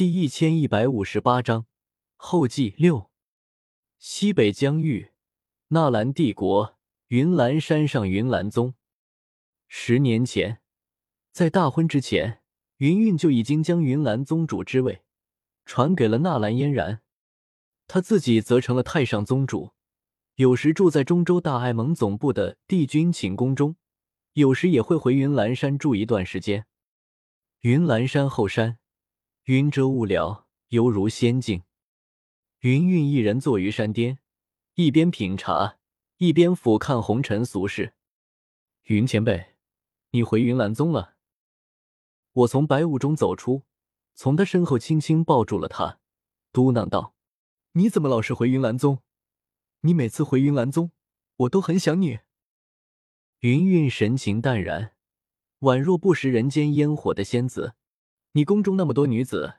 第一千一百五十八章后记六。西北疆域，纳兰帝国，云岚山上，云岚宗。十年前，在大婚之前，云韵就已经将云岚宗主之位传给了纳兰嫣然，他自己则成了太上宗主。有时住在中州大爱盟总部的帝君寝宫中，有时也会回云岚山住一段时间。云岚山后山。云遮雾缭，犹如仙境。云韵一人坐于山巅，一边品茶，一边俯瞰红尘俗世。云前辈，你回云岚宗了？我从白雾中走出，从他身后轻轻抱住了他，嘟囔道：“你怎么老是回云岚宗？你每次回云岚宗，我都很想你。”云韵神情淡然，宛若不食人间烟火的仙子。你宫中那么多女子，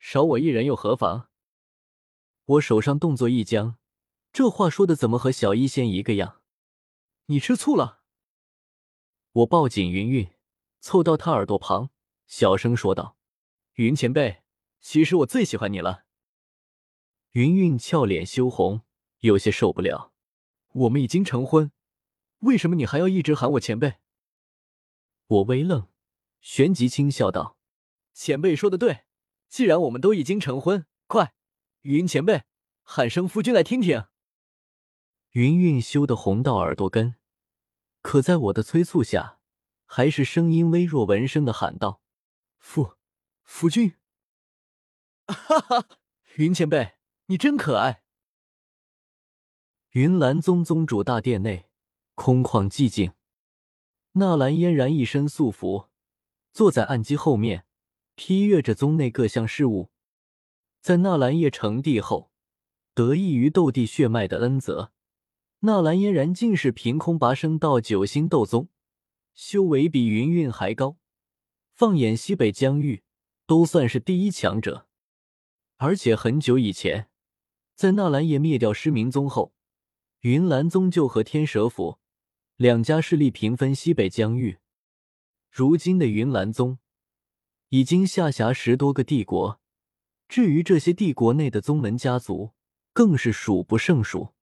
少我一人又何妨？我手上动作一僵，这话说的怎么和小医仙一个样？你吃醋了？我抱紧云韵，凑到她耳朵旁，小声说道：“云前辈，其实我最喜欢你了。”云韵俏脸羞红，有些受不了。我们已经成婚，为什么你还要一直喊我前辈？我微愣，旋即轻笑道。前辈说的对，既然我们都已经成婚，快，云前辈喊声夫君来听听。云韵羞得红到耳朵根，可在我的催促下，还是声音微弱、闻声的喊道：“夫夫君。”哈哈，云前辈你真可爱。云岚宗宗主大殿内空旷寂静，纳兰嫣然一身素服，坐在案几后面。批阅着宗内各项事务，在纳兰叶成帝后，得益于斗帝血脉的恩泽，纳兰嫣然竟是凭空拔升到九星斗宗，修为比云韵还高。放眼西北疆域，都算是第一强者。而且很久以前，在纳兰叶灭掉失明宗后，云岚宗就和天蛇府两家势力平分西北疆域。如今的云岚宗。已经下辖十多个帝国，至于这些帝国内的宗门家族，更是数不胜数。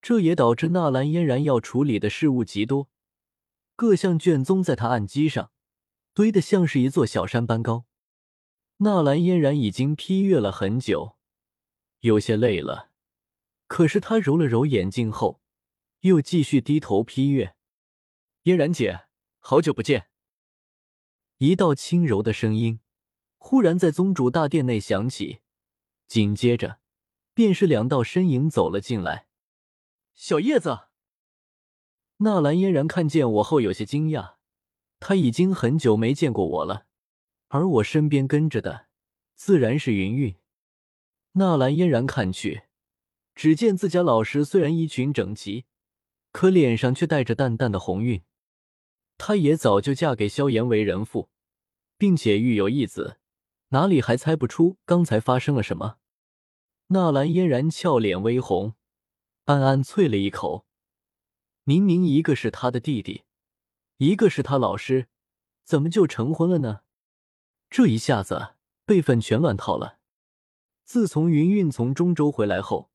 这也导致纳兰嫣然要处理的事务极多，各项卷宗在他案几上堆得像是一座小山般高。纳兰嫣然已经批阅了很久，有些累了，可是他揉了揉眼睛后，又继续低头批阅。嫣然姐，好久不见。一道轻柔的声音忽然在宗主大殿内响起，紧接着便是两道身影走了进来。小叶子，纳兰嫣然看见我后有些惊讶，他已经很久没见过我了，而我身边跟着的自然是云韵。纳兰嫣然看去，只见自家老师虽然衣裙整齐，可脸上却带着淡淡的红晕。她也早就嫁给萧炎为人妇，并且育有一子，哪里还猜不出刚才发生了什么？纳兰嫣然俏脸微红，暗暗啐了一口。明明一个是他的弟弟，一个是他老师，怎么就成婚了呢？这一下子辈分全乱套了。自从云韵从中州回来后，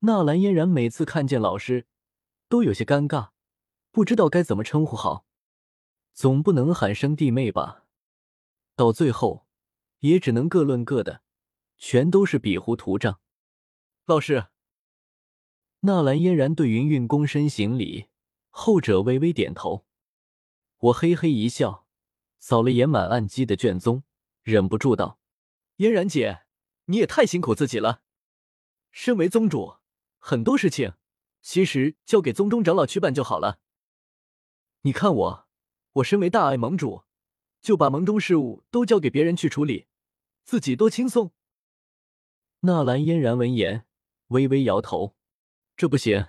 纳兰嫣然每次看见老师，都有些尴尬，不知道该怎么称呼好。总不能喊声弟妹吧？到最后，也只能各论各的，全都是比糊涂账。老师，纳兰嫣然对云韵躬身行礼，后者微微点头。我嘿嘿一笑，扫了眼满案几的卷宗，忍不住道：“嫣然姐，你也太辛苦自己了。身为宗主，很多事情其实交给宗中长老去办就好了。你看我。”我身为大爱盟主，就把盟中事务都交给别人去处理，自己多轻松。纳兰嫣然闻言，微微摇头：“这不行，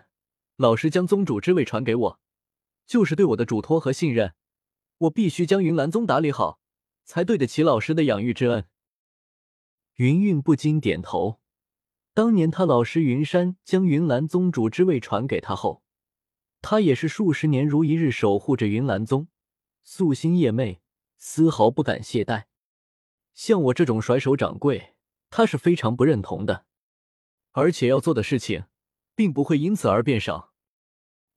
老师将宗主之位传给我，就是对我的嘱托和信任，我必须将云岚宗打理好，才对得起老师的养育之恩。”云韵不禁点头。当年他老师云山将云岚宗主之位传给他后，他也是数十年如一日守护着云岚宗。夙兴夜寐，丝毫不敢懈怠。像我这种甩手掌柜，他是非常不认同的，而且要做的事情，并不会因此而变少。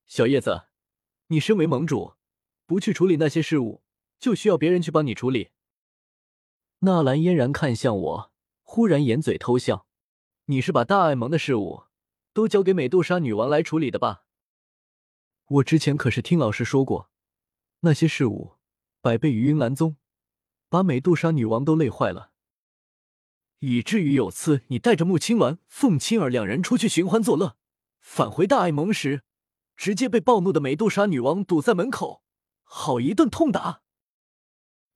小叶子，你身为盟主，不去处理那些事务，就需要别人去帮你处理。纳兰嫣然看向我，忽然掩嘴偷笑：“你是把大爱盟的事务都交给美杜莎女王来处理的吧？我之前可是听老师说过，那些事务百倍于云岚宗。”把美杜莎女王都累坏了，以至于有次你带着穆青鸾、凤青儿两人出去寻欢作乐，返回大爱盟时，直接被暴怒的美杜莎女王堵在门口，好一顿痛打。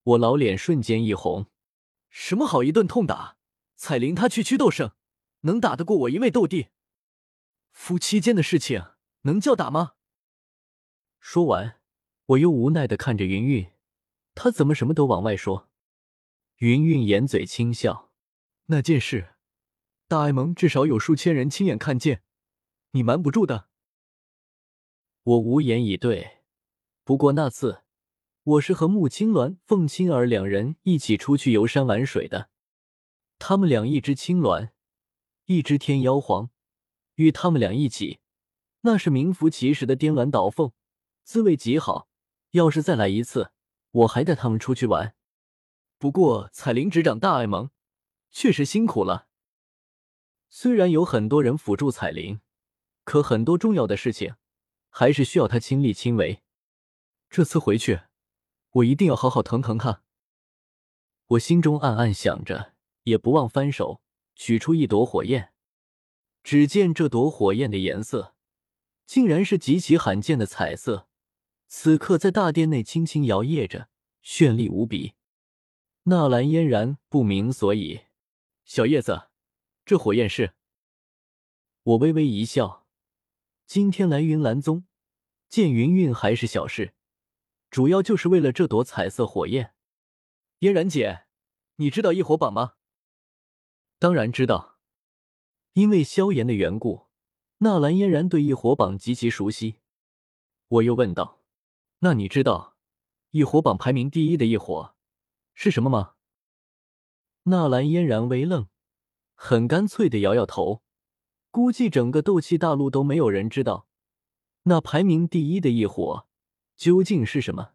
我老脸瞬间一红，什么好一顿痛打？彩铃她区区斗圣，能打得过我一位斗帝？夫妻间的事情能叫打吗？说完，我又无奈的看着云云。他怎么什么都往外说？云云掩嘴轻笑。那件事，大爱盟至少有数千人亲眼看见，你瞒不住的。我无言以对。不过那次，我是和穆青鸾、凤青儿两人一起出去游山玩水的。他们俩一只青鸾，一只天妖皇，与他们俩一起，那是名副其实的颠鸾倒凤，滋味极好。要是再来一次。我还带他们出去玩，不过彩铃执掌大爱盟，确实辛苦了。虽然有很多人辅助彩铃，可很多重要的事情还是需要他亲力亲为。这次回去，我一定要好好疼疼他。我心中暗暗想着，也不忘翻手取出一朵火焰。只见这朵火焰的颜色，竟然是极其罕见的彩色。此刻在大殿内轻轻摇曳着，绚丽无比。纳兰嫣然不明所以，小叶子，这火焰是？我微微一笑，今天来云岚宗见云云还是小事，主要就是为了这朵彩色火焰。嫣然姐，你知道异火榜吗？当然知道，因为萧炎的缘故，纳兰嫣然对异火榜极其熟悉。我又问道。那你知道，异火榜排名第一的异火是什么吗？纳兰嫣然微愣，很干脆的摇摇头。估计整个斗气大陆都没有人知道，那排名第一的异火究竟是什么。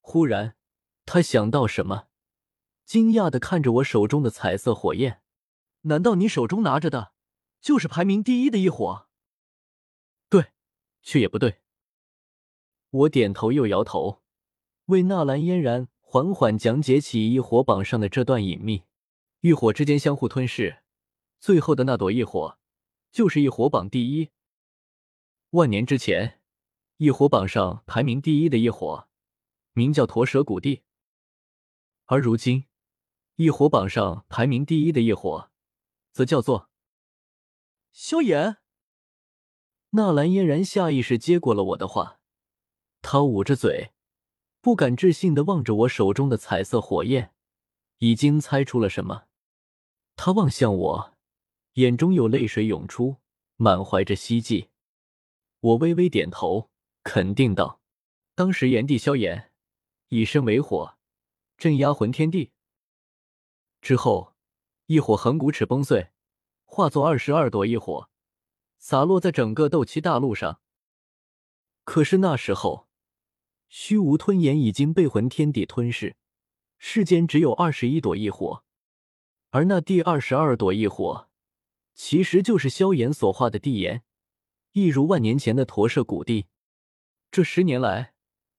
忽然，他想到什么，惊讶的看着我手中的彩色火焰。难道你手中拿着的，就是排名第一的异火？对，却也不对。我点头又摇头，为纳兰嫣然缓缓讲解起异火榜上的这段隐秘：异火之间相互吞噬，最后的那朵异火就是异火榜第一。万年之前，异火榜上排名第一的异火名叫驼蛇古地，而如今，异火榜上排名第一的异火则叫做萧炎。纳兰嫣然下意识接过了我的话。他捂着嘴，不敢置信的望着我手中的彩色火焰，已经猜出了什么。他望向我，眼中有泪水涌出，满怀着希冀。我微微点头，肯定道：“当时炎帝萧炎以身为火，镇压魂天地之后，一火横骨齿崩碎，化作二十二朵异火，洒落在整个斗气大陆上。可是那时候。”虚无吞炎已经被魂天地吞噬，世间只有二十一朵异火，而那第二十二朵异火，其实就是萧炎所化的地炎，一如万年前的驼舍古地。这十年来，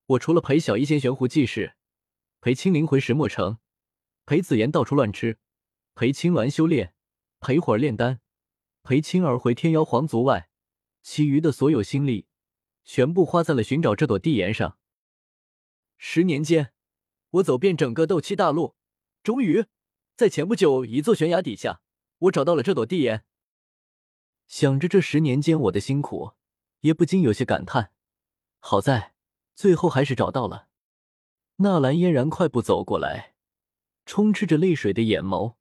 我除了陪小医仙悬壶济世，陪青灵回石墨城，陪紫妍到处乱吃，陪青鸾修炼，陪火儿炼丹，陪青儿回天妖皇族外，其余的所有心力，全部花在了寻找这朵地炎上。十年间，我走遍整个斗气大陆，终于在前不久一座悬崖底下，我找到了这朵地炎。想着这十年间我的辛苦，也不禁有些感叹。好在最后还是找到了。纳兰嫣然快步走过来，充斥着泪水的眼眸，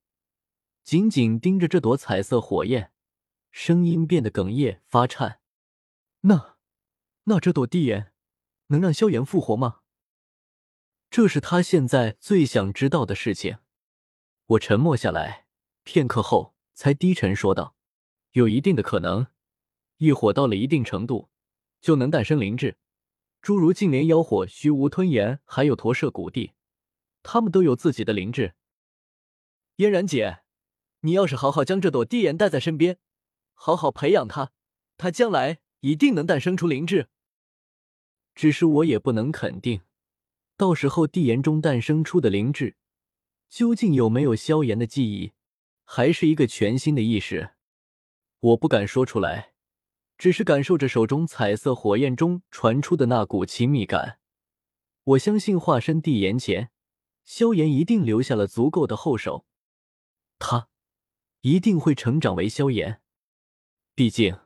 紧紧盯着这朵彩色火焰，声音变得哽咽发颤。那，那这朵地炎能让萧炎复活吗？这是他现在最想知道的事情。我沉默下来，片刻后才低沉说道：“有一定的可能，异火到了一定程度，就能诞生灵智。诸如净莲妖火、虚无吞炎，还有驼舍古地，他们都有自己的灵智。嫣然姐，你要是好好将这朵地炎带在身边，好好培养它，它将来一定能诞生出灵智。只是我也不能肯定，到时候地炎中诞生出的灵智。”究竟有没有萧炎的记忆，还是一个全新的意识？我不敢说出来，只是感受着手中彩色火焰中传出的那股亲密感。我相信化身地炎前，萧炎一定留下了足够的后手，他一定会成长为萧炎。毕竟，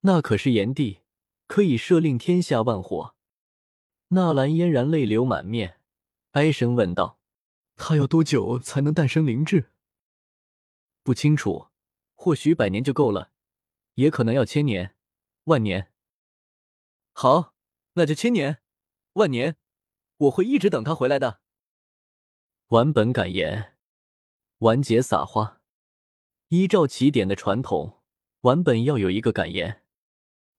那可是炎帝，可以赦令天下万火。纳兰嫣然泪流满面，哀声问道。他要多久才能诞生灵智？不清楚，或许百年就够了，也可能要千年、万年。好，那就千年、万年，我会一直等他回来的。完本感言，完结撒花。依照起点的传统，完本要有一个感言。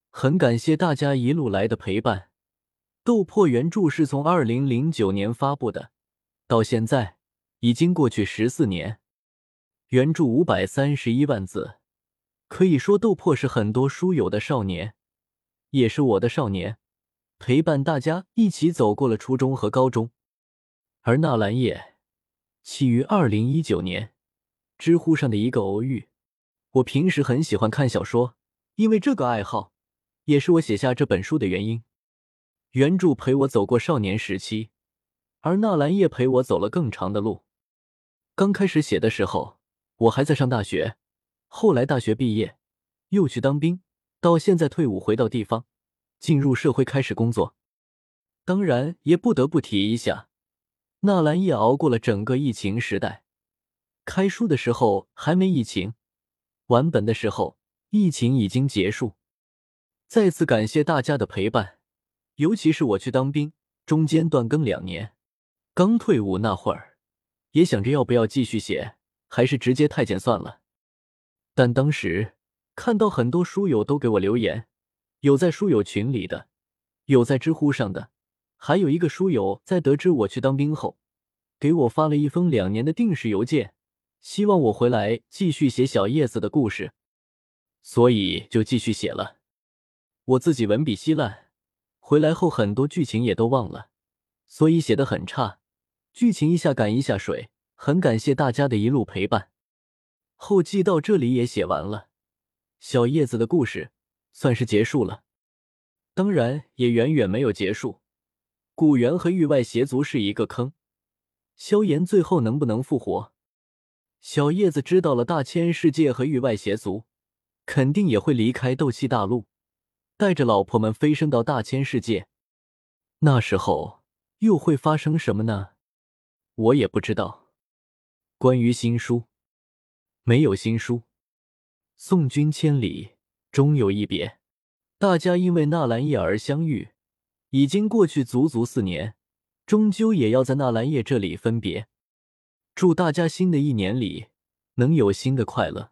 很感谢大家一路来的陪伴。斗破原著是从二零零九年发布的。到现在已经过去十四年，原著五百三十一万字，可以说斗破是很多书友的少年，也是我的少年，陪伴大家一起走过了初中和高中。而纳兰叶起于二零一九年，知乎上的一个偶遇。我平时很喜欢看小说，因为这个爱好，也是我写下这本书的原因。原著陪我走过少年时期。而纳兰叶陪我走了更长的路。刚开始写的时候，我还在上大学，后来大学毕业，又去当兵，到现在退伍回到地方，进入社会开始工作。当然，也不得不提一下，纳兰叶熬过了整个疫情时代。开书的时候还没疫情，完本的时候疫情已经结束。再次感谢大家的陪伴，尤其是我去当兵，中间断更两年。刚退伍那会儿，也想着要不要继续写，还是直接太监算了。但当时看到很多书友都给我留言，有在书友群里的，有在知乎上的，还有一个书友在得知我去当兵后，给我发了一封两年的定时邮件，希望我回来继续写小叶子的故事，所以就继续写了。我自己文笔稀烂，回来后很多剧情也都忘了，所以写的很差。剧情一下赶一下水，很感谢大家的一路陪伴。后记到这里也写完了，小叶子的故事算是结束了。当然，也远远没有结束。古猿和域外邪族是一个坑，萧炎最后能不能复活？小叶子知道了大千世界和域外邪族，肯定也会离开斗气大陆，带着老婆们飞升到大千世界。那时候又会发生什么呢？我也不知道。关于新书，没有新书。送君千里，终有一别。大家因为纳兰叶而相遇，已经过去足足四年，终究也要在纳兰叶这里分别。祝大家新的一年里能有新的快乐。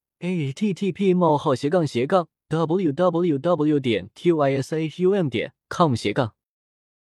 http: 冒号斜杠斜杠 w w w 点 t y s h u m 点 com 斜杠